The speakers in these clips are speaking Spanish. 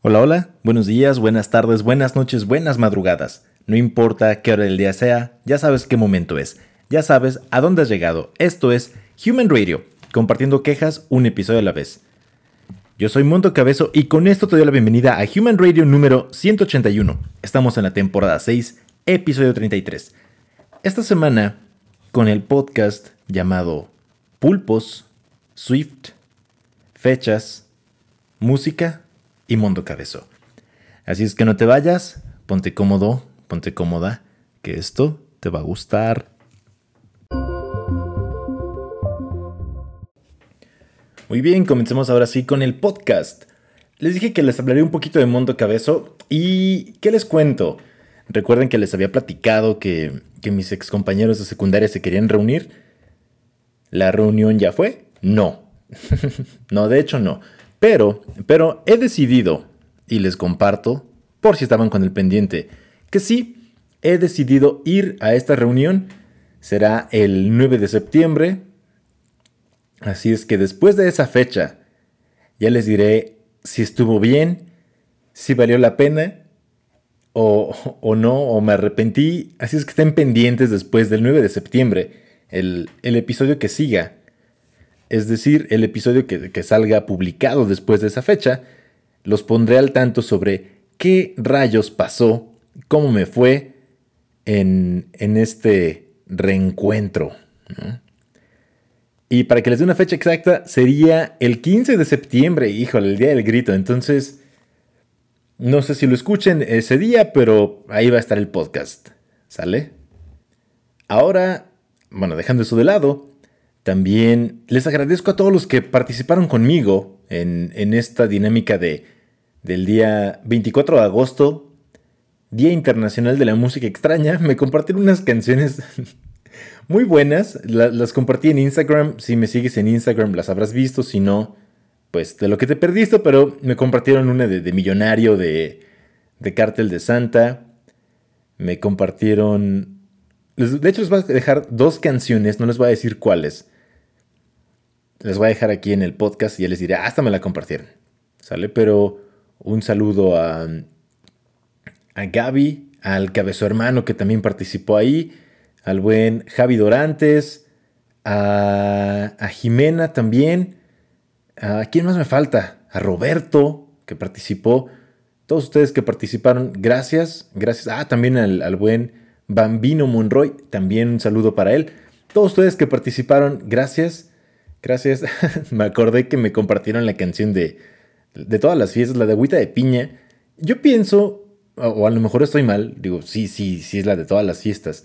Hola, hola, buenos días, buenas tardes, buenas noches, buenas madrugadas. No importa qué hora del día sea, ya sabes qué momento es, ya sabes a dónde has llegado. Esto es Human Radio, compartiendo quejas un episodio a la vez. Yo soy Monto Cabezo y con esto te doy la bienvenida a Human Radio número 181. Estamos en la temporada 6, episodio 33. Esta semana, con el podcast llamado Pulpos, Swift, Fechas, Música y Mundo Cabezo. Así es que no te vayas, ponte cómodo, ponte cómoda, que esto te va a gustar. Muy bien, comencemos ahora sí con el podcast. Les dije que les hablaré un poquito de Mundo Cabezo y ¿qué les cuento? Recuerden que les había platicado que, que mis ex compañeros de secundaria se querían reunir. ¿La reunión ya fue? No. no, de hecho no. Pero, pero he decidido, y les comparto, por si estaban con el pendiente, que sí, he decidido ir a esta reunión. Será el 9 de septiembre. Así es que después de esa fecha, ya les diré si estuvo bien, si valió la pena o, o, no, o me arrepentí. Así es que estén pendientes después del 9 de septiembre, el, el episodio que siga es decir, el episodio que, salga publicado después de esa fecha, los pondré al tanto sobre qué rayos pasó, cómo me fue en, este reencuentro. Y para que les dé una fecha exacta, sería el 15 de septiembre, híjole, el día del grito. Entonces, no sé si lo escuchen ese día, pero ahí va a estar el podcast. ¿Sale? Ahora, bueno, dejando eso de lado, también les agradezco a todos los que participaron conmigo en, esta dinámica de, del día 24 de agosto, Día Internacional de la Música Extraña. Me compartieron unas canciones muy buenas. las compartí en Instagram. Si me sigues en Instagram las habrás visto. Si no, pues de lo que te perdiste. Pero me compartieron una de, Millonario, de, de Cártel de Santa. Me compartieron... De hecho les voy a dejar dos canciones. No les voy a decir cuáles les voy a dejar aquí en el podcast y ya les diré, hasta me la compartieron. ¿Sale? Pero un saludo a, a Gaby, al cabezo hermano que también participó ahí, al buen Javi Dorantes, a, a Jimena también. ¿A quién más me falta? A Roberto, que participó. Todos ustedes que participaron, gracias. Gracias. Ah, también al, al buen Bambino Monroy, también un saludo para él. Todos ustedes que participaron, gracias. Gracias. me acordé que me compartieron la canción de, de todas las fiestas, la de agüita de piña. Yo pienso, o a lo mejor estoy mal, digo, sí, sí, sí es la de todas las fiestas.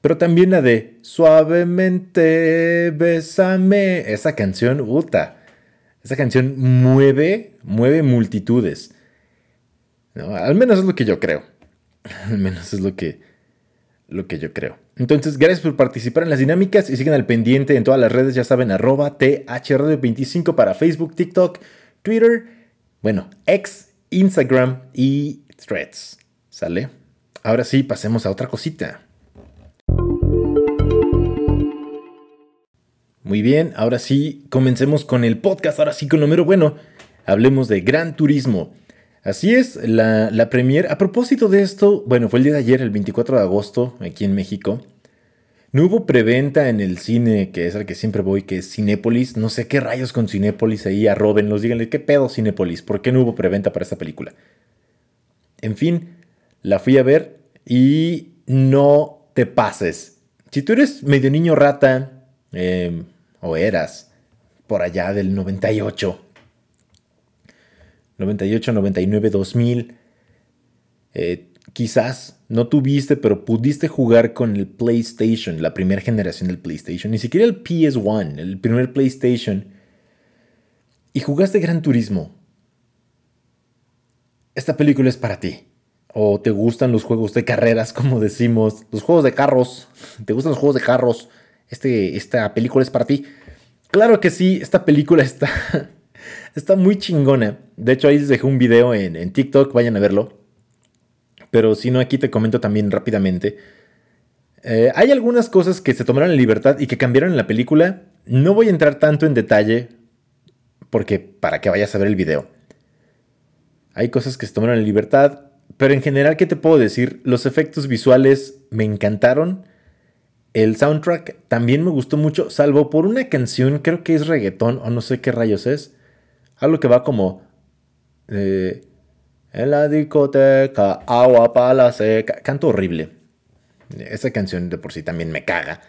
Pero también la de Suavemente, bésame. Esa canción, puta. Esa canción mueve, mueve multitudes. Al menos es lo que yo creo. Al menos es lo que, lo que yo creo. Entonces, gracias por participar en las dinámicas y sigan al pendiente en todas las redes, ya saben, arroba THRadio25 para Facebook, TikTok, Twitter, bueno, X, Instagram y Threads. ¿Sale? Ahora sí, pasemos a otra cosita. Muy bien, ahora sí, comencemos con el podcast, ahora sí con lo mero bueno. Hablemos de Gran Turismo. Así es, la, la premier. A propósito de esto, bueno, fue el día de ayer, el 24 de agosto, aquí en México. No hubo preventa en el cine, que es al que siempre voy, que es Cinépolis. No sé qué rayos con Cinépolis ahí, arrobenlos, díganle, ¿qué pedo Cinépolis? ¿Por qué no hubo preventa para esta película? En fin, la fui a ver y no te pases. Si tú eres medio niño rata, em, o eras, por allá del 98, 98, 99, 2000. quizás no tuviste, pero pudiste jugar con el PlayStation, la primera generación del PlayStation, ni siquiera el PS1, el primer PlayStation, y jugaste Gran Turismo. Esta película es para ti. O te gustan los juegos de carreras, como decimos, los juegos de carros. ¿Te gustan los juegos de carros? Este, esta película es para ti. Claro que sí, esta película está Está muy chingona. De hecho, ahí les dejé un video en, TikTok, vayan a verlo. Pero si no, aquí te comento también rápidamente. Eh, hay algunas cosas que se tomaron en libertad y que cambiaron en la película. No voy a entrar tanto en detalle porque para que vayas a ver el video. Hay cosas que se tomaron en libertad, pero en general, ¿qué te puedo decir? Los efectos visuales me encantaron. El soundtrack también me gustó mucho, salvo por una canción, creo que es reggaetón o no sé qué rayos es. Algo que va como... Eh, en la discoteca, agua para seca. Canto horrible. Esa canción de por sí también me caga.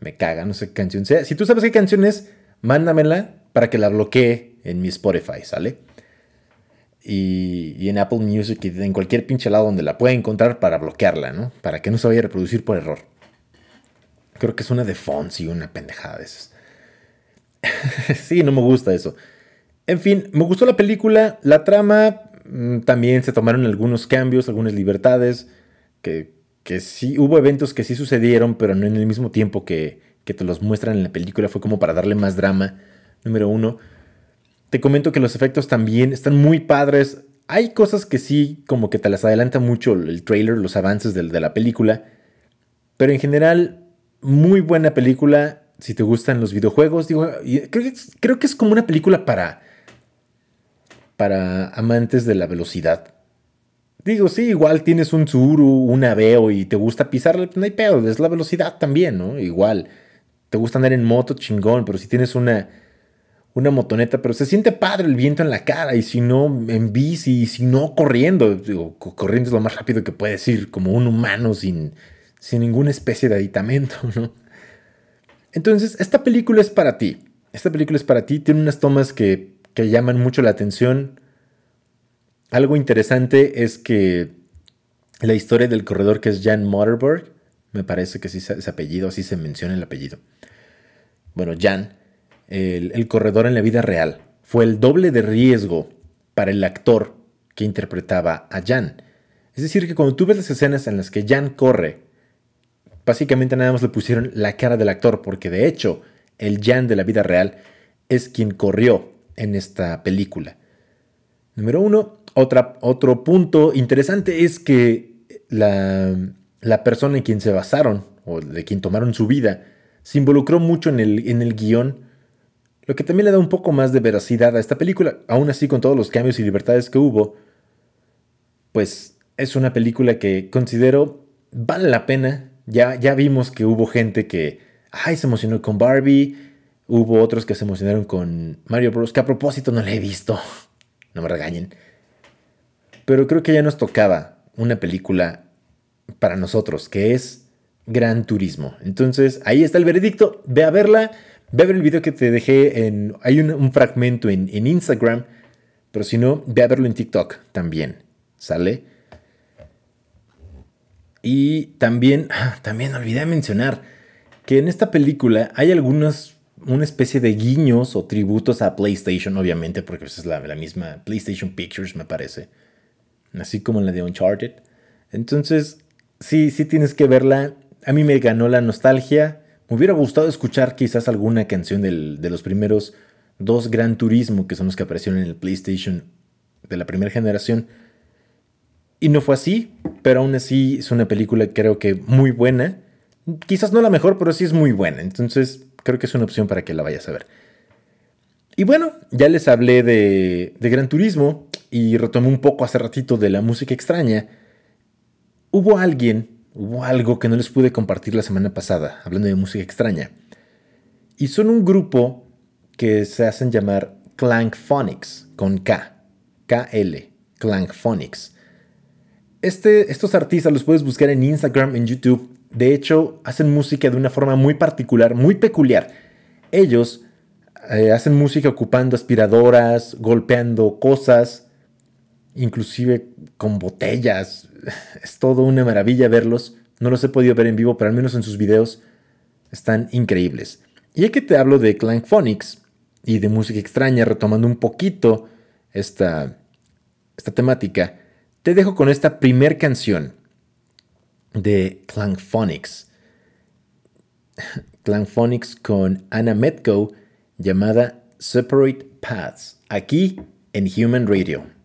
Me caga, no sé qué canción sea. Si tú sabes qué canción es, mándamela para que la bloquee en mi Spotify, ¿sale? Y, en Apple Music y en cualquier pinche lado donde la pueda encontrar para bloquearla, ¿no? Para que no se vaya a reproducir por error. Creo que es una de Fonzie, una pendejada de esas. sí, no me gusta eso. En fin, me gustó la película, la trama, mm, también se tomaron algunos cambios, algunas libertades, que, que sí, hubo eventos que sí sucedieron, pero no en el mismo tiempo que, que te los muestran en la película, fue como para darle más drama, número uno. Te comento que los efectos también están muy padres. Hay cosas que sí, como que te las adelanta mucho el trailer, los avances de, la película, pero en general muy buena película si te gustan los videojuegos. Digo, creo que es como una película para, para amantes de la velocidad. Digo, sí, igual tienes un Tsuru, un Aveo y te gusta pisarle, no hay pedo, es la velocidad también, ¿no? Igual. Te gusta andar en moto, chingón, pero si tienes una, una motoneta, pero se siente padre el viento en la cara, y si no, en bici, y si no, corriendo. Digo, corriendo es lo más rápido que puedes ir, como un humano sin, sin ninguna especie de aditamento, ¿no? Entonces, esta película es para ti. Esta película es para ti. Tiene unas tomas que, que llaman mucho la atención. Algo interesante es que la historia del corredor que es Jan Motterberg, me parece que sí es apellido, así se menciona el apellido. Bueno, Jan, el, el corredor en la vida real, fue el doble de riesgo para el actor que interpretaba a Jan. Es decir, que cuando tú ves las escenas en las que Jan corre Básicamente nada más le pusieron la cara del actor, porque de hecho el Jan de la vida real es quien corrió en esta película. Número uno, otro punto interesante es que la, la, persona en quien se basaron, o de quien tomaron su vida, se involucró mucho en el, en el guion, lo que también le da un poco más de veracidad a esta película. Aún así, con todos los cambios y libertades que hubo, pues es una película que considero vale la pena ya, ya vimos que hubo gente que ay, se emocionó con Barbie. Hubo otros que se emocionaron con Mario Bros. Que a propósito no la he visto. No me regañen. Pero creo que ya nos tocaba una película para nosotros, que es Gran Turismo. Entonces, ahí está el veredicto. Ve a verla. Ve a ver el video que te dejé en... Hay un, fragmento en, en Instagram. Pero si no, ve a verlo en TikTok también. ¿Sale? Y también, también olvidé mencionar que en esta película hay algunos, una especie de guiños o tributos a PlayStation, obviamente, porque pues, es la, la misma PlayStation Pictures, me parece. Así como la de Uncharted. Entonces, sí, sí tienes que verla. A mí me ganó la nostalgia. Me hubiera gustado escuchar quizás alguna canción de los primeros dos Gran Turismo, que son los que aparecieron en el PlayStation de la primera generación. Y no fue así, pero aún así es una película creo que muy buena. Quizás no la mejor, pero sí es muy buena. Entonces creo que es una opción para que la vayas a ver. Y bueno, ya les hablé de, Gran Turismo y retomé un poco hace ratito de la música extraña. Hubo alguien, hubo algo que no les pude compartir la semana pasada, hablando de música extraña. Y son un grupo que se hacen llamar Clankphonics, con K, K-L, Clankphonics. Este, estos artistas los puedes buscar en Instagram, en YouTube. De hecho, hacen música de una forma muy particular, muy peculiar. Ellos eh, hacen música ocupando aspiradoras, golpeando cosas, inclusive con botellas. Es todo una maravilla verlos. No los he podido ver en vivo, pero al menos en sus videos están increíbles. Y ya que te hablo de Clankphonics y de música extraña, retomando un poquito esta, esta temática, te dejo con esta primer canción de Clangphonics. Clangphonics con Anna Metco llamada Separate Paths, aquí en Human Radio.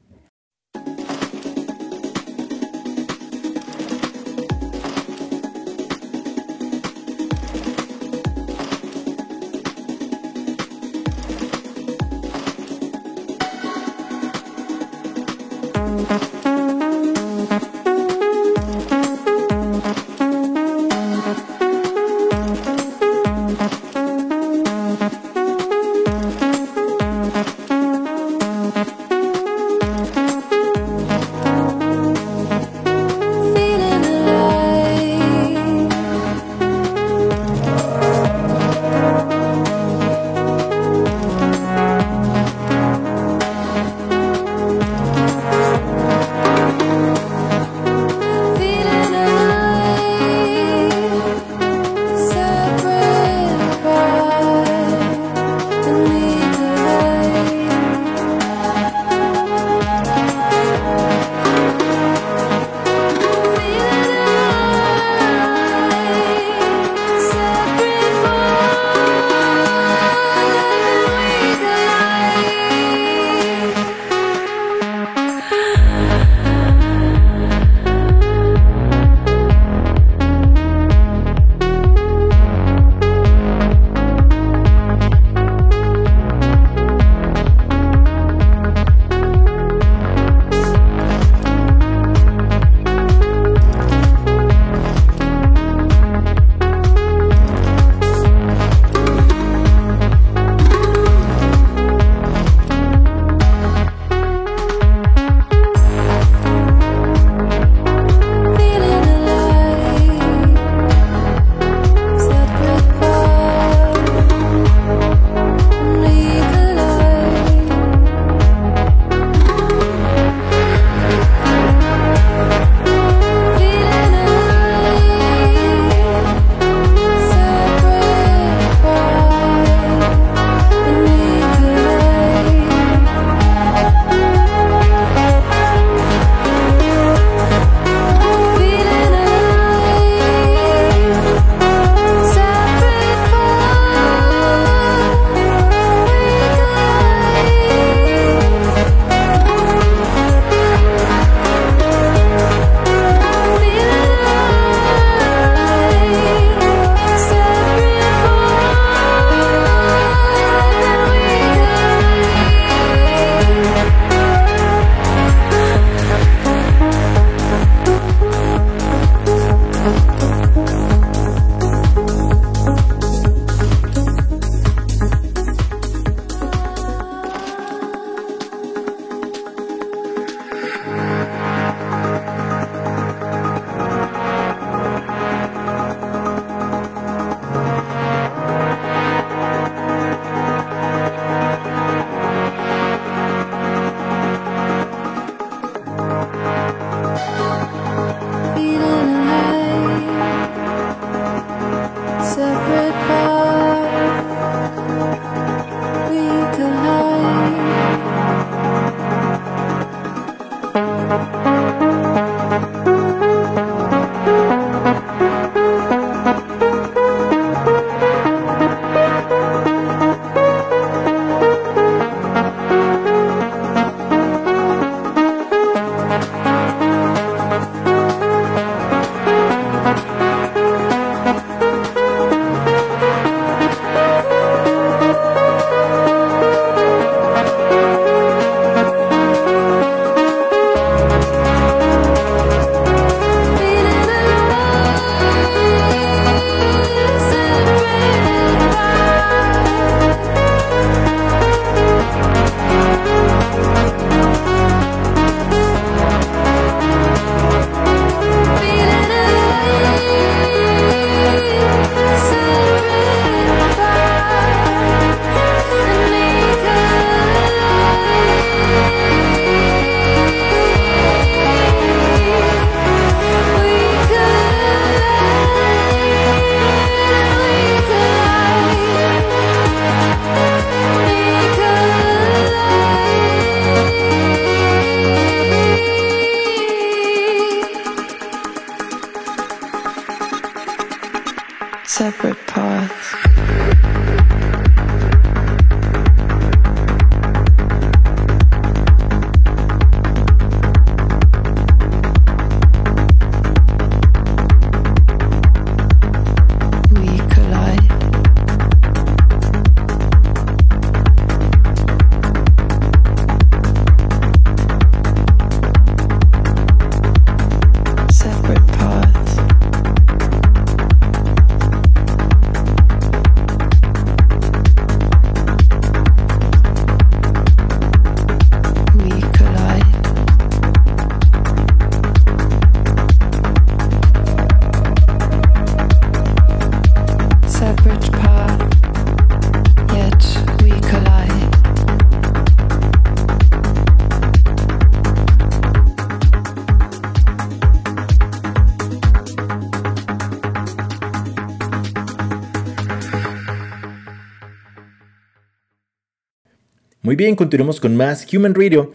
Muy bien, continuamos con más Human Radio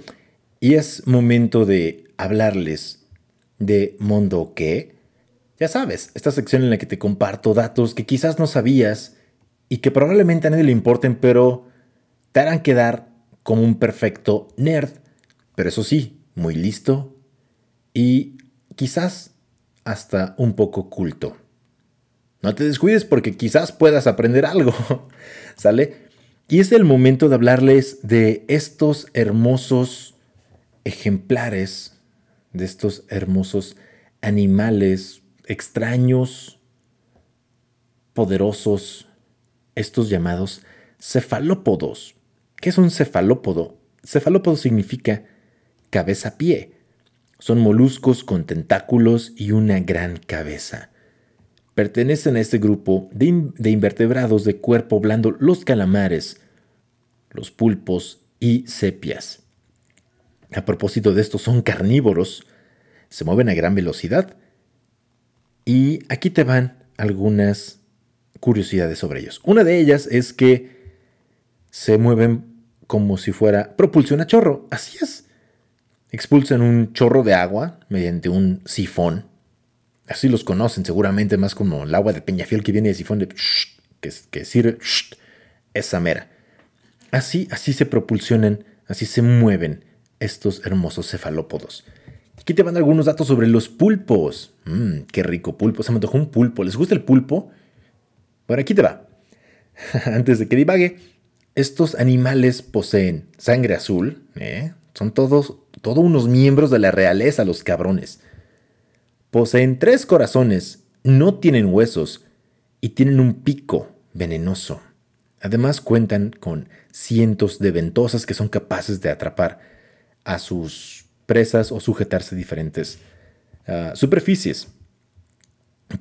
y es momento de hablarles de Mundo que, ya sabes, esta sección en la que te comparto datos que quizás no sabías y que probablemente a nadie le importen, pero te harán quedar como un perfecto nerd, pero eso sí, muy listo y quizás hasta un poco culto. No te descuides porque quizás puedas aprender algo, ¿sale? Y es el momento de hablarles de estos hermosos ejemplares, de estos hermosos animales extraños, poderosos, estos llamados cefalópodos. ¿Qué es un cefalópodo? Cefalópodo significa cabeza-pie. Son moluscos con tentáculos y una gran cabeza. Pertenecen a este grupo de, in- de invertebrados de cuerpo blando los calamares, los pulpos y sepias. A propósito de estos, son carnívoros, se mueven a gran velocidad y aquí te van algunas curiosidades sobre ellos. Una de ellas es que se mueven como si fuera propulsión a chorro, así es. Expulsan un chorro de agua mediante un sifón. Así los conocen seguramente más como el agua de Peñafiel que viene de sifón de que, que sirve esa mera. Así, así se propulsionan, así se mueven estos hermosos cefalópodos. Aquí te van algunos datos sobre los pulpos. Mmm, qué rico pulpo. Se me antojó un pulpo. ¿Les gusta el pulpo? Por aquí te va. Antes de que divague, estos animales poseen sangre azul. ¿eh? Son todos, todos unos miembros de la realeza, los cabrones. Poseen tres corazones, no tienen huesos y tienen un pico venenoso. Además cuentan con cientos de ventosas que son capaces de atrapar a sus presas o sujetarse a diferentes ah, superficies.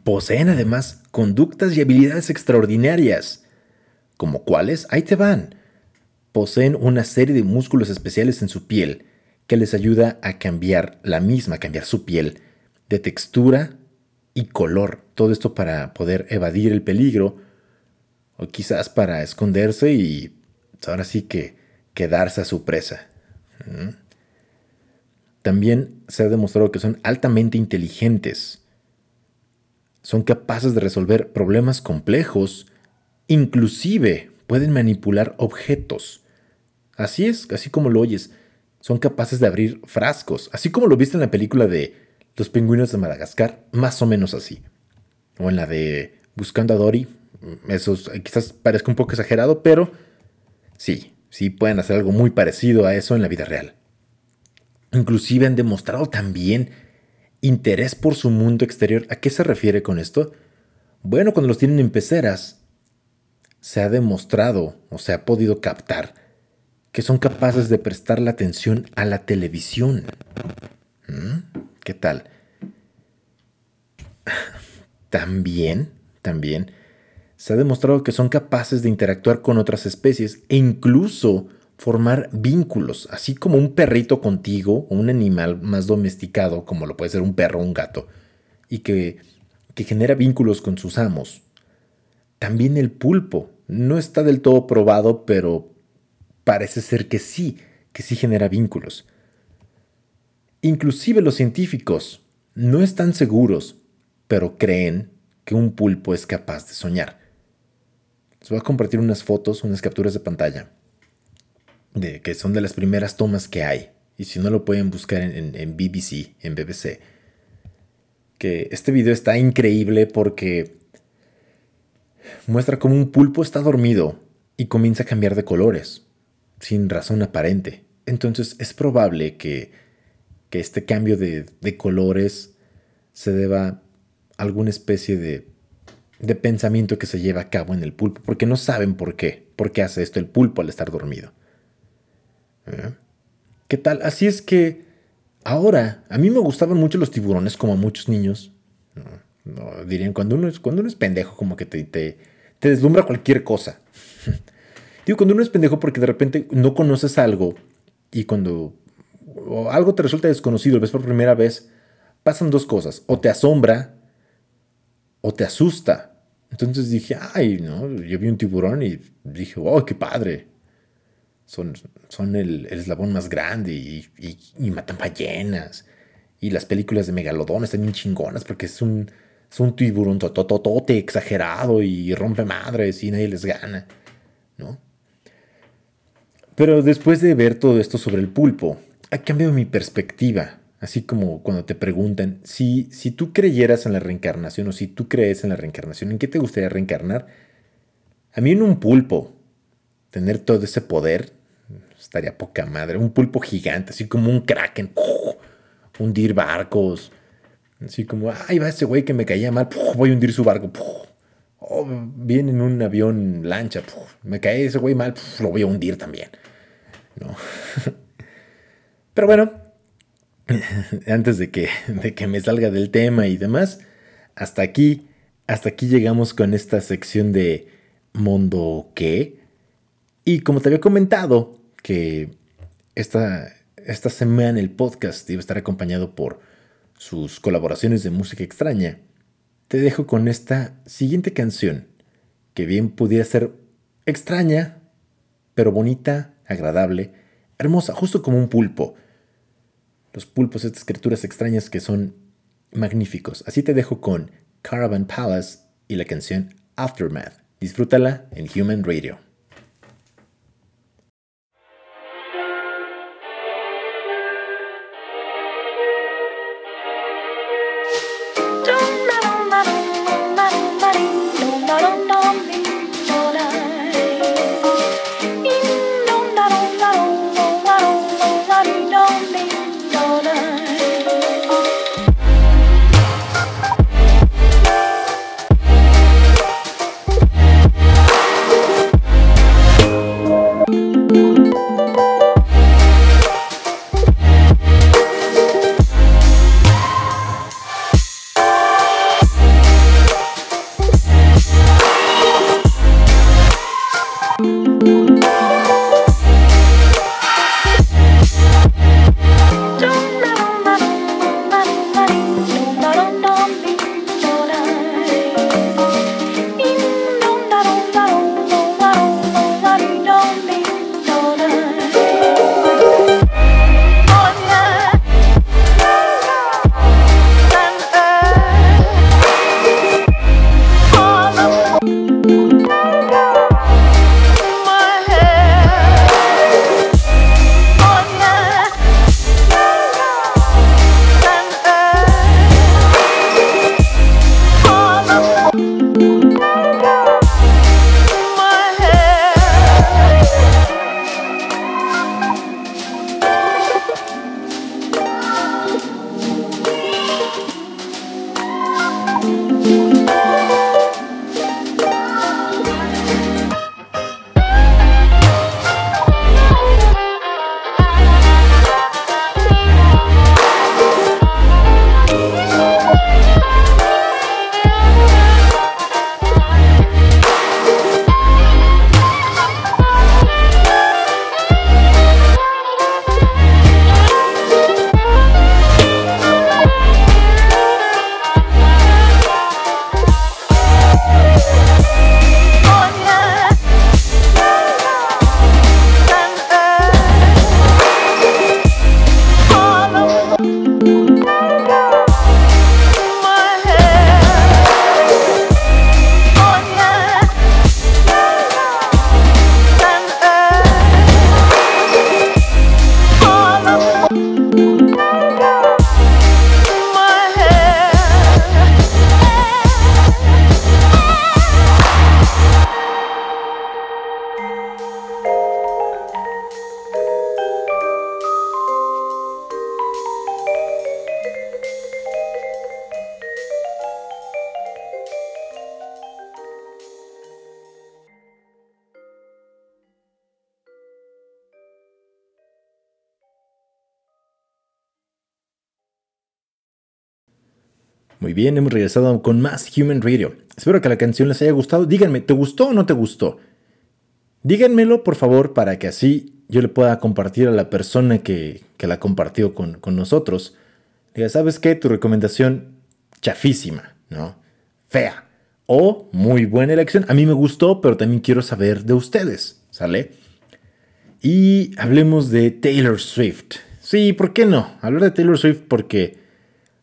Poseen además conductas y habilidades extraordinarias, como cuáles, ahí te van. Poseen una serie de músculos especiales en su piel que les ayuda a cambiar la misma, a cambiar su piel de textura y color. Todo esto para poder evadir el peligro o quizás para esconderse y ahora sí que quedarse a su presa. También se ha demostrado que son altamente inteligentes. Son capaces de resolver problemas complejos, inclusive pueden manipular objetos. Así es, así como lo oyes. Son capaces de abrir frascos, así como lo viste en la película de Los pingüinos de Madagascar, más o menos así. O en la de Buscando a Dory, eso es- quizás parezca un poco exagerado, pero sí, sí pueden hacer algo muy parecido a eso en la vida real. Inclusive han demostrado también interés por su mundo exterior. ¿A qué se refiere con esto? Bueno, cuando los tienen en peceras, se ha demostrado o se ha podido captar que son capaces de prestar la atención a la televisión. ¿Mm? ¿Qué tal? También, también, se ha demostrado que son capaces de interactuar con otras especies e incluso formar vínculos, así como un perrito contigo o un animal más domesticado, como lo puede ser un perro o un gato, y que, que genera vínculos con sus amos. También el pulpo. No está del todo probado, pero parece ser que sí, que sí genera vínculos. Inclusive los científicos no están seguros, pero creen que un pulpo es capaz de soñar. Les voy a compartir unas fotos, unas capturas de pantalla, de, que son de las primeras tomas que hay. Y si no lo pueden buscar en, en- en BBC, en BBC. Que este video está increíble porque muestra cómo un pulpo está dormido y comienza a cambiar de colores, sin razón aparente. Entonces es probable que, que este cambio de, de colores se deba a alguna especie de, de pensamiento que se lleva a cabo en el pulpo, porque no saben por qué, por qué hace esto el pulpo al estar dormido. ¿Eh? ¿Qué tal? Así es que ahora, a mí me gustaban mucho los tiburones, como a muchos niños. No, no, dirían, cuando uno, es, cuando uno es pendejo, como que te, te, te deslumbra cualquier cosa. Digo, cuando uno es pendejo porque de repente no conoces algo y cuando o algo te resulta desconocido, lo ves por primera vez, pasan dos cosas. O te asombra o te asusta. Entonces dije, ay, no, yo vi un tiburón y dije, oh, qué padre. Son, son el, el eslabón más grande y, y- y matan ballenas. Y las películas de Megalodón están bien chingonas porque es un, es un tiburón tototote exagerado y rompe madres y nadie les gana, ¿no? Pero después de ver todo esto sobre el pulpo, ha cambiado mi perspectiva. Así como cuando te preguntan si, si tú creyeras en la reencarnación o si tú crees en la reencarnación, ¿en qué te gustaría reencarnar? A mí en un pulpo, tener todo ese poder, estaría poca madre. Un pulpo gigante, así como un kraken, hundir barcos. Así como, ay, va ese güey que me caía mal, voy a hundir su barco. ¡puf! Oh, viene en un avión lancha, me cae ese güey mal, lo voy a hundir también. ¿no? Pero bueno, antes de que, de que me salga del tema y demás, hasta aquí, hasta aquí llegamos con esta sección de Mundo qué. Y como te había comentado, que esta, esta semana el podcast iba a estar acompañado por sus colaboraciones de música extraña, te dejo con esta siguiente canción, que bien pudiera ser extraña, pero bonita, agradable, hermosa, justo como un pulpo. Los pulpos, estas criaturas extrañas que son magníficos. Así te dejo con Caravan Palace y la canción Aftermath. Disfrútala en Human Radio. Bien, hemos regresado con más Human Radio. Espero que la canción les haya gustado. Díganme, ¿te gustó o no te gustó? Díganmelo, por favor, para que así yo le pueda compartir a la persona que, que la compartió con, con nosotros. Diga, ¿sabes qué? Tu recomendación chafísima, ¿no? Fea. O muy buena elección. A mí me gustó, pero también quiero saber de ustedes, ¿sale? Y hablemos de Taylor Swift. Sí, ¿por qué no? Hablar de Taylor Swift porque,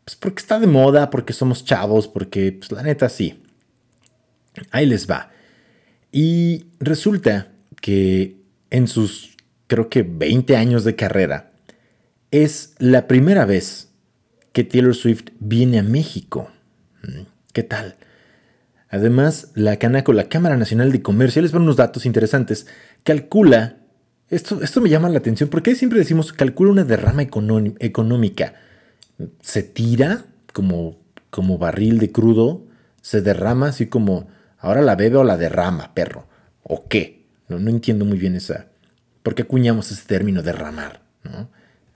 pues porque está de moda, porque somos chavos, porque, pues la neta sí. Ahí les va. Y resulta que en sus, creo que 20 años de carrera, es la primera vez que Taylor Swift viene a México. Mm, ¿Qué tal? Además, la Canaco, la Cámara Nacional de Comercio, les van unos datos interesantes, calcula, esto, esto me llama la atención, porque siempre decimos calcula una derrama económi- económica. Se tira como, como barril de crudo, se derrama así como, ahora la bebe o la derrama, perro. ¿O qué? No, no entiendo muy bien esa. ¿Por qué acuñamos ese término derramar? ¿no?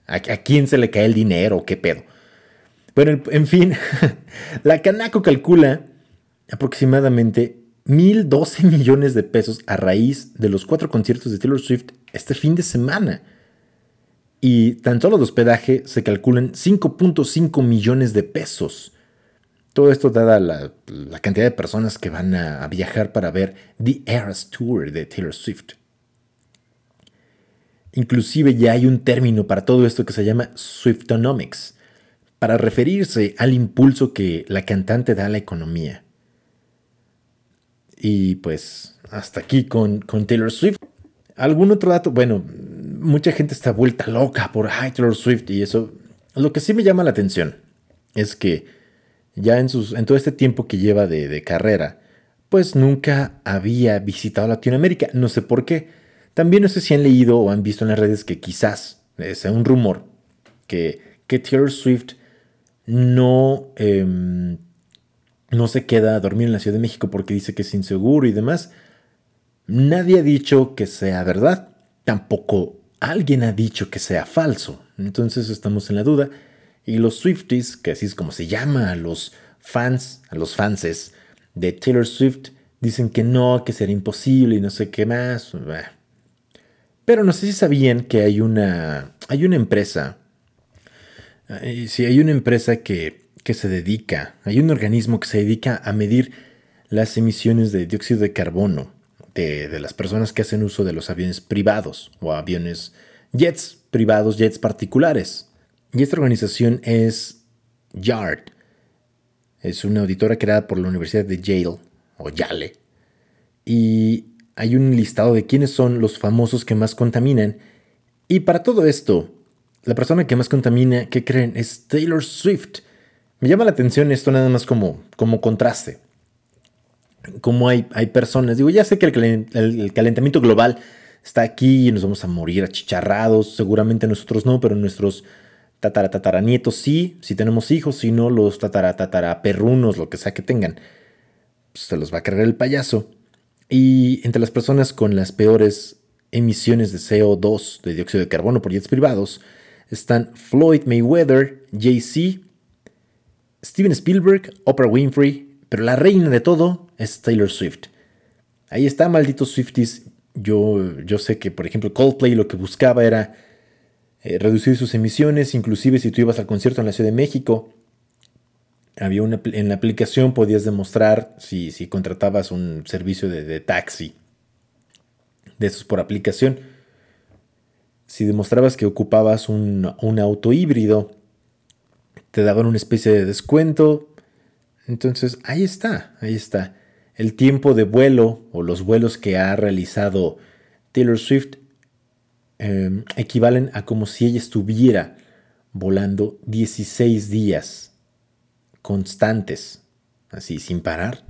¿A, quién se le cae el dinero? ¿Qué pedo? En- en fin, la Canaco calcula aproximadamente 1.012 millones de pesos a raíz de los cuatro conciertos de Taylor Swift este fin de semana. Y tan solo de hospedaje se calculan 5.5 millones de pesos. Todo esto dada la, cantidad de personas que van a, a viajar para ver The Eras Tour de Taylor Swift. Inclusive ya hay un término para todo esto que se llama Swiftonomics, para referirse al impulso que la cantante da a la economía. Y pues hasta aquí con, con Taylor Swift. ¿Algún otro dato? Bueno, mucha gente está vuelta loca por ay, Taylor Swift y eso. Lo que sí me llama la atención es que ya en, sus, en todo este tiempo que lleva de, carrera, pues nunca había visitado Latinoamérica. No sé por qué. También no sé si han leído o han visto en las redes que quizás eh, sea un rumor que, que Taylor Swift no, em, no se queda a dormir en la Ciudad de México porque dice que es inseguro y demás. Nadie ha dicho que sea verdad, tampoco alguien ha dicho que sea falso. Entonces estamos en la duda. Y los Swifties, que así es como se llama a los fans, a los fanses de Taylor Swift, dicen que no, que será imposible y no sé qué más. Pero no sé si sabían que hay una, hay una empresa, eh, sí, hay una empresa que, que se dedica, hay un organismo que se dedica a medir las emisiones de dióxido de carbono de, las personas que hacen uso de los aviones privados o aviones jets privados, jets particulares. Y esta organización es YARD. Es una auditora creada por la Universidad de Yale o Yale. Y hay un listado de quiénes son los famosos que más contaminan. Y para todo esto, la persona que más contamina, ¿qué creen? Es Taylor Swift. Me llama la atención esto nada más como, como contraste. Como hay, hay personas, digo, ya sé que el, calen- el- el calentamiento global está aquí y nos vamos a morir achicharrados, seguramente nosotros no, pero nuestros tatara tataranietos sí, si tenemos hijos, si no, los tatara tatara perrunos, lo que sea que tengan, pues se los va a cargar el payaso. Y entre las personas con las peores emisiones de CO2, de dióxido de carbono por jets privados, están Floyd Mayweather, Jay-Z, Steven Spielberg, Oprah Winfrey, pero la reina de todo es Taylor Swift. Ahí está, malditos Swifties. Yo, yo sé que, por ejemplo, Coldplay lo que buscaba era eh, reducir sus emisiones, inclusive si tú ibas al concierto en la Ciudad de México, había una, en la aplicación podías demostrar si, si contratabas un servicio de, de taxi, de esos por aplicación. Si demostrabas que ocupabas un, un auto híbrido, te daban una especie de descuento. Entonces, ahí está, ahí está. El tiempo de vuelo o los vuelos que ha realizado Taylor Swift eh, equivalen a como si ella estuviera volando 16 días constantes, así sin parar,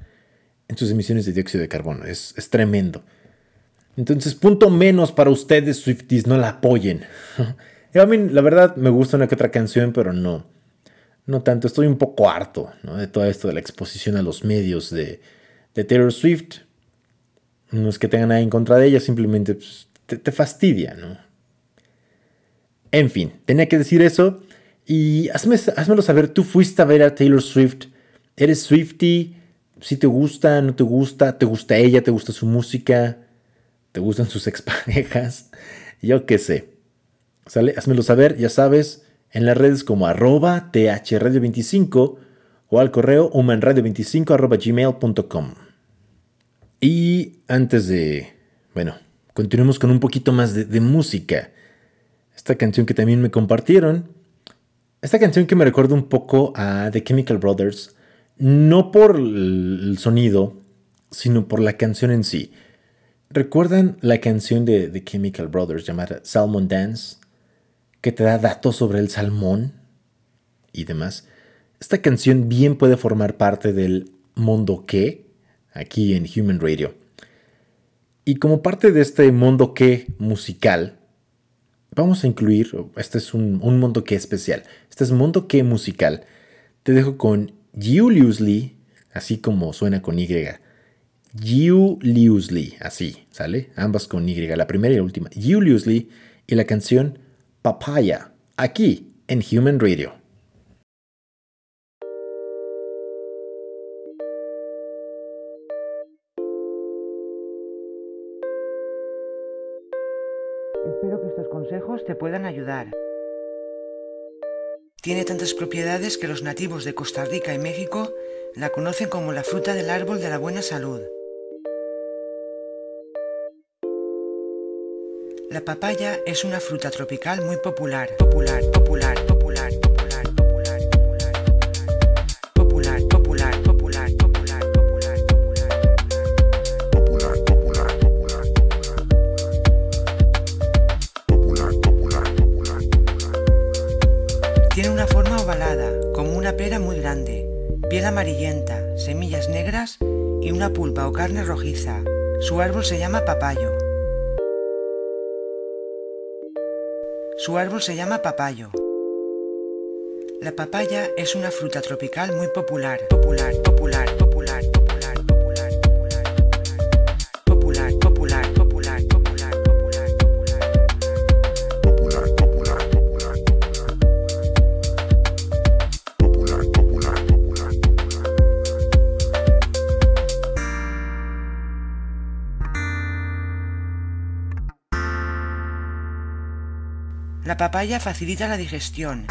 en sus emisiones de dióxido de carbono. Es, es tremendo. Entonces, punto menos para ustedes, Swifties, no la apoyen. a mí, la verdad, me gusta una que otra canción, pero no. No tanto, estoy un poco harto ¿no? de todo esto de la exposición a los medios de, Taylor Swift. No es que tenga nada en contra de ella, simplemente pues, te, te fastidia, ¿no? En fin, tenía que decir eso. Y hazme, házmelo saber, ¿tú fuiste a ver a Taylor Swift? ¿Eres Swifty? ¿Si te gusta, no te gusta? ¿Te gusta ella? ¿Te gusta su música? ¿Te gustan sus exparejas? Yo qué sé. ¿Sale? Házmelo saber, ya sabes, en las redes como arroba thradio25 o al correo humanradio25 arroba gmail.com. Y antes de, bueno, continuemos con un poquito más de, de música. Esta canción que también me compartieron. Esta canción que me recuerda un poco a The Chemical Brothers. No por el sonido, sino por la canción en sí. ¿Recuerdan la canción de The Chemical Brothers llamada Salmon Dance? Que te da datos sobre el salmón y demás. Esta canción bien puede formar parte del mundo que aquí en Human Radio. Y como parte de este mundo que musical, vamos a incluir, este es un, un mundo que especial, este es mundo que musical. Te dejo con Julius Lee, así como suena con Y. Julius Lee, así, ¿sale? Ambas con Y, la primera y la última. Julius Lee y la canción Papaya, aquí en Human Radio. Espero que estos consejos te puedan ayudar. Tiene tantas propiedades que los nativos de Costa Rica y México la conocen como la fruta del árbol de la buena salud. La papaya es una fruta tropical muy popular, popular, popular, popular, popular, popular, popular, popular, popular, popular, popular, popular, popular, Tiene una forma ovalada, como una pera muy grande, piel amarillenta, semillas negras y una pulpa o carne rojiza. Su árbol se llama papayo. Su árbol se llama papayo. La papaya es una fruta tropical muy popular, popular, popular, popular, La papaya facilita la digestión.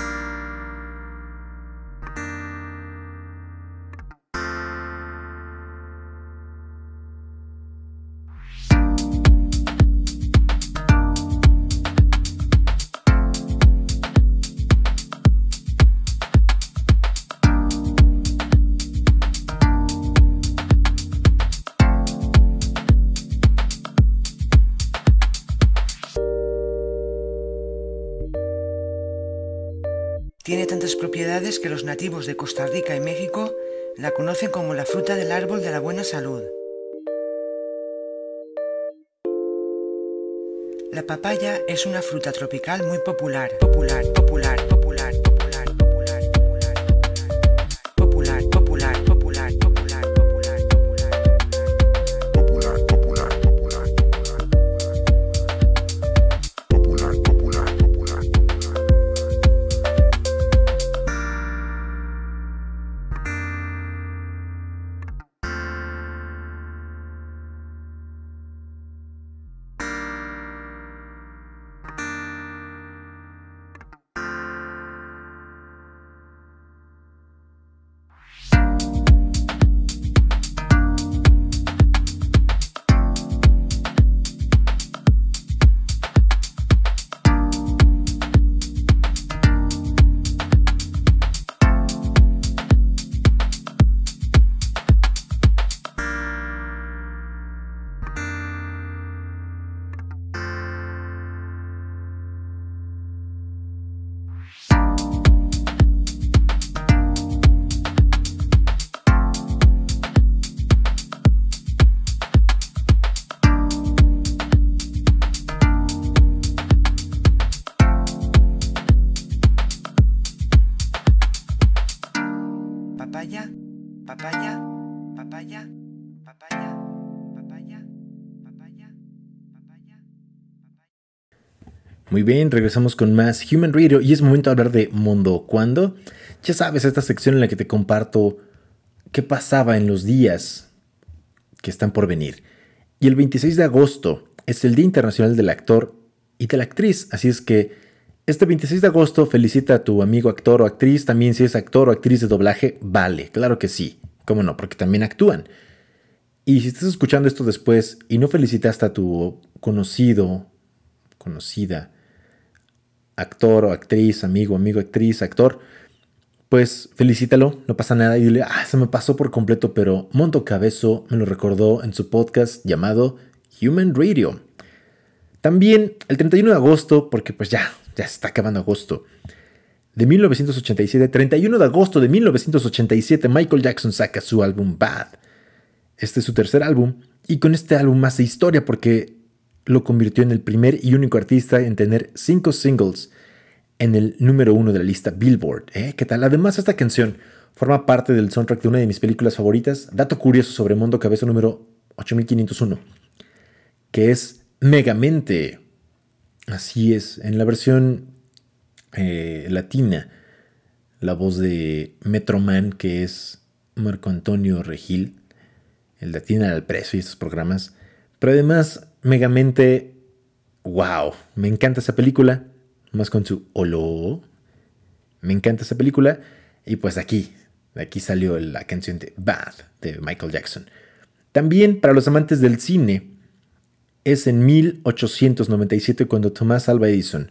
Los nativos de Costa Rica y México la conocen como la fruta del árbol de la buena salud. La papaya es una fruta tropical muy popular, Muy bien, regresamos con más Human Radio y es momento de hablar de Mundo Cuando. Ya sabes, esta sección en la que te comparto qué pasaba en los días que están por venir. Y el 26 de agosto es el Día Internacional del Actor y de la Actriz, así es que este 26 de agosto felicita a tu amigo actor o actriz, también si es actor o actriz de doblaje, vale, claro que sí, cómo no, porque también actúan. Y si estás escuchando esto después y no felicitaste a tu conocido, conocida, actor o actriz, amigo, amigo, actriz, actor, pues felicítalo, no pasa nada y dile, ah, se me pasó por completo, pero Monto Cabezo me lo recordó en su podcast llamado Human Radio. También el 31 de agosto, porque pues ya, ya está acabando agosto, de 1987, 31 de agosto de 1987, Michael Jackson saca su álbum Bad. Este es su tercer álbum y con este álbum hace historia porque lo convirtió en el primer y único artista en tener cinco singles en el número uno de la lista Billboard. ¿eh? ¿Qué tal? Además, esta canción forma parte del soundtrack de una de mis películas favoritas, dato curioso sobre Mundo Cabeza número 8501, que es Megamente. Así es, en la versión eh, latina, la voz de Metroman, que es Marco Antonio Regil, el de Atina al Precio y estos programas. Pero además, Megamente, wow, me encanta esa película, más con su holo. Me encanta esa película. Y pues aquí, aquí salió la canción de Bad de Michael Jackson. También para los amantes del cine, es en 1897 cuando Thomas Alva Edison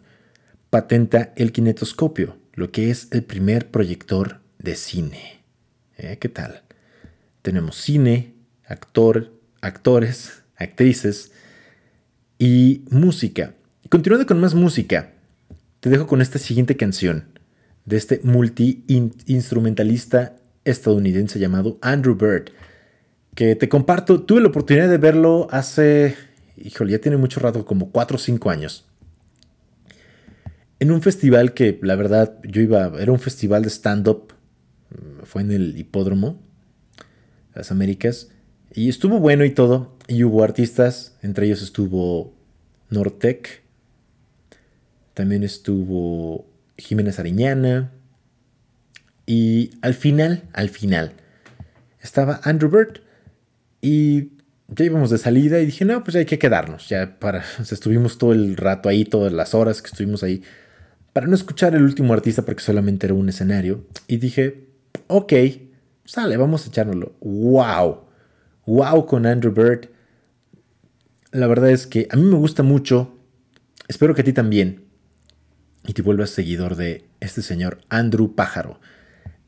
patenta el kinetoscopio, lo que es el primer proyector de cine. ¿Eh? ¿Qué tal? Tenemos cine, actor, actores, actrices y música. Continuando con más música, te dejo con esta siguiente canción de este multi-instrumentalista estadounidense llamado Andrew Bird, que te comparto, tuve la oportunidad de verlo hace, híjole, ya tiene mucho rato, como 4 o 5 años. En un festival que la verdad yo iba, era un festival de stand-up, fue en el hipódromo, las Américas, y estuvo bueno y todo, y hubo artistas, entre ellos estuvo Nortec, también estuvo Jiménez Ariñana, y al final, al final, estaba Andrew Bird, y ya íbamos de salida y dije, no, pues hay que quedarnos, ya para, estuvimos todo el rato ahí, todas las horas que estuvimos ahí, para no escuchar el último artista porque solamente era un escenario, y dije, ok, sale, vamos a echárnoslo. ¡Wow! ¡Wow! Con Andrew Bird. La verdad es que a mí me gusta mucho. Espero que a ti también. Y te vuelvas seguidor de este señor Andrew Pájaro.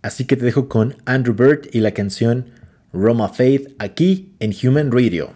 Así que te dejo con Andrew Bird y la canción Roma Faith aquí en Human Radio.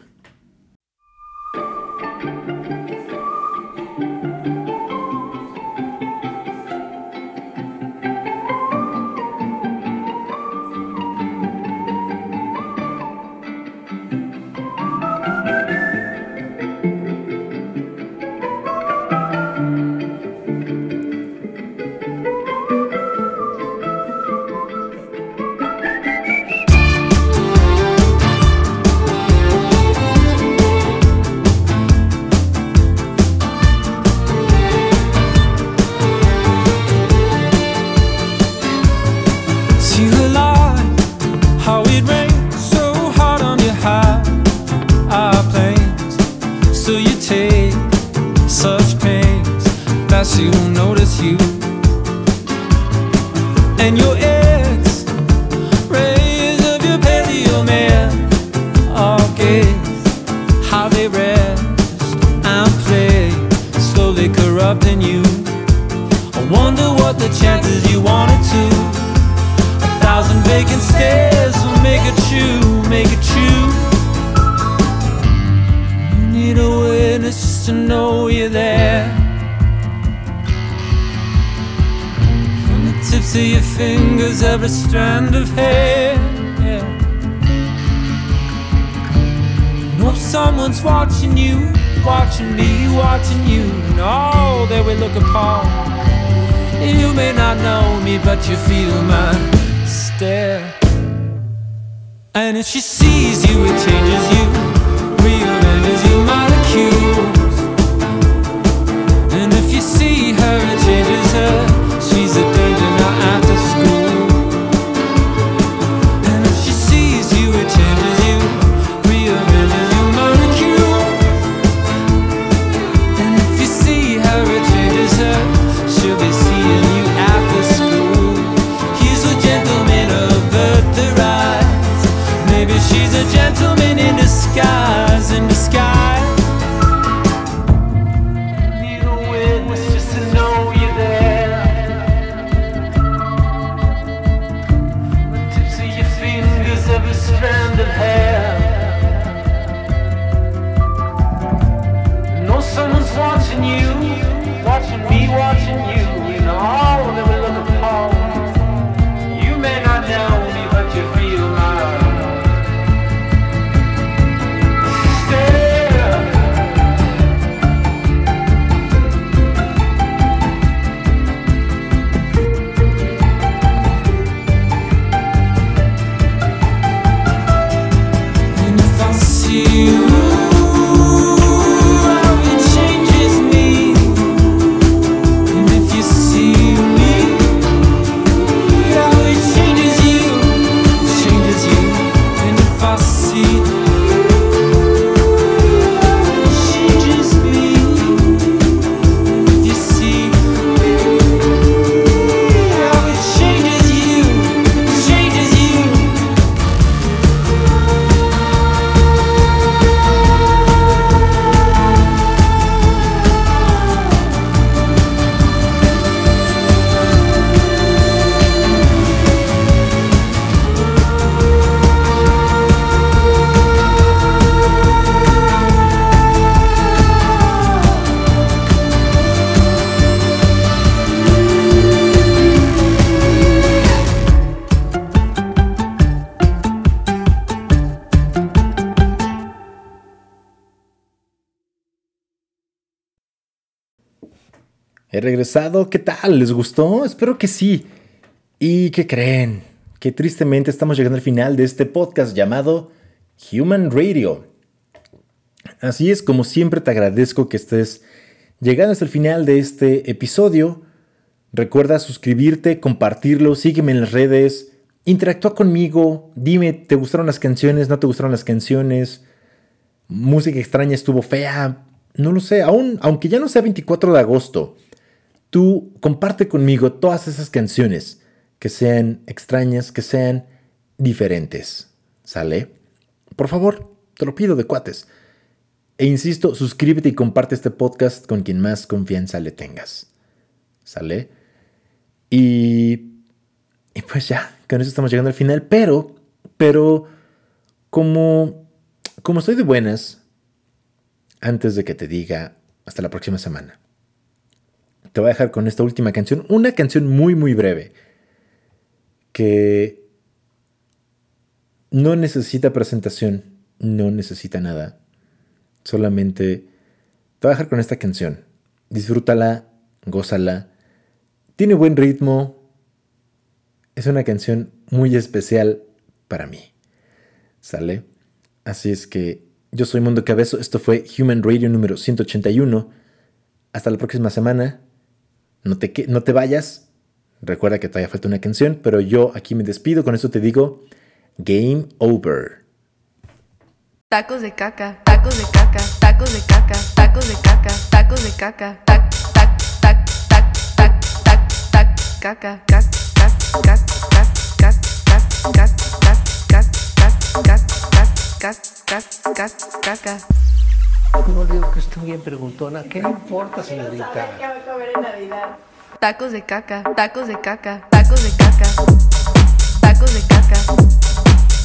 Chances you wanted to. A thousand vacant stares will make it true, make it true. You need a witness just to know you're there. From the tips of your fingers, every strand of hair. Know someone's watching you, watching me, watching you, and all that we look upon. You may not know me, but you feel my stare. And if she sees you, it changes you, watching you, watching me, watching you, you know, all of we look He regresado, ¿qué tal? ¿Les gustó? Espero que sí. ¿Y qué creen? Que tristemente estamos llegando al final de este podcast llamado Human Radio. Así es, como siempre te agradezco que estés llegando hasta el final de este episodio. Recuerda suscribirte, compartirlo, sígueme en las redes, interactúa conmigo, dime, ¿te gustaron las canciones? ¿No te gustaron las canciones? ¿Música extraña estuvo fea? No lo sé, aún, aunque ya no sea 24 de agosto, tú comparte conmigo todas esas canciones que sean extrañas, que sean diferentes. ¿Sale? Por favor, te lo pido de cuates. E insisto, suscríbete y comparte este podcast con quien más confianza le tengas. ¿Sale? Y, y pues ya, con eso estamos llegando al final. Pero, pero, como, como estoy de buenas, antes de que te diga hasta la próxima semana, te voy a dejar con esta última canción. Una canción muy, muy breve. Que no necesita presentación, no necesita nada. Solamente te voy a dejar con esta canción. Disfrútala, gózala. Tiene buen ritmo. Es una canción muy especial para mí. ¿Sale? Así es que yo soy Mundo Cabezo. Esto fue Human Radio número 181. Hasta la próxima semana. No te, no te vayas. Recuerda que todavía falta una canción, pero yo aquí me despido. Con eso te digo, Game Over. No le digo que estoy bien preguntona. ¿Qué le importa, señorita? Tacos de caca, tacos de caca, tacos de caca, tacos de caca,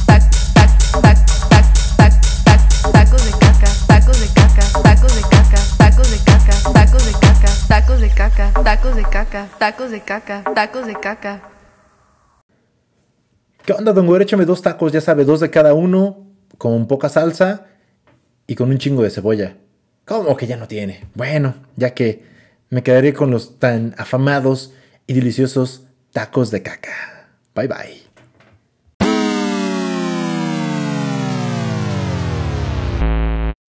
tac, tac, tac, tac, tac, tac, tacos de caca, tacos de caca, tacos de caca, tacos de caca, tacos de caca, tacos de caca, tacos de caca, tacos de caca, tacos de caca. ¿Qué onda, don Güero? Échame dos tacos, ya sabe, dos de cada uno, con poca salsa y con un chingo de cebolla. ¿Cómo que ya no tiene? Bueno, ya que me quedaré con los tan afamados y deliciosos tacos de caca. Bye bye.